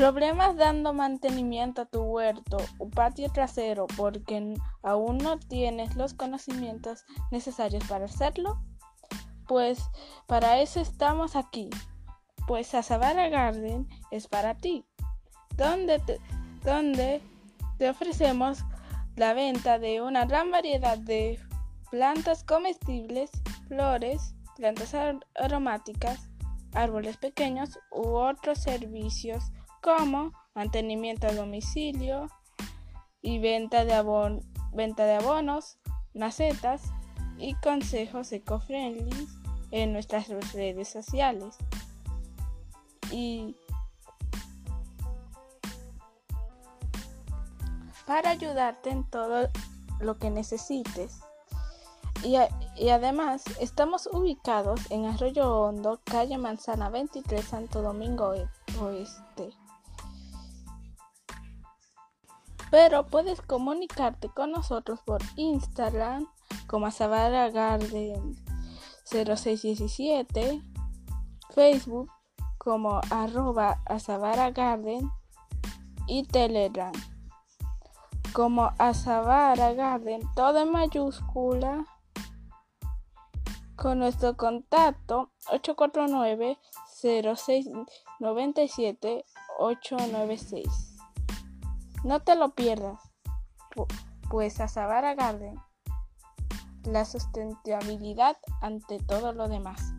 Problemas dando mantenimiento a tu huerto o patio trasero porque aún no tienes los conocimientos necesarios para hacerlo. Pues para eso estamos aquí. Pues Azabara Garden es para ti. Donde te, donde te ofrecemos la venta de una gran variedad de plantas comestibles, flores, plantas aromáticas, árboles pequeños u otros servicios como mantenimiento a domicilio y venta de, venta de abonos, macetas y consejos eco-friendly en nuestras redes sociales. Y para ayudarte en todo lo que necesites. Y, y, además estamos ubicados en Arroyo Hondo, calle Manzana 23, Santo Domingo Oeste pero puedes comunicarte con nosotros por Instagram como Azabara Garden 0617, Facebook como arroba Garden y Telegram como Azabara Garden, todo en mayúscula con nuestro contacto 849 0697 896. No te lo pierdas, pues a Savara Garden, la sustentabilidad ante todo lo demás.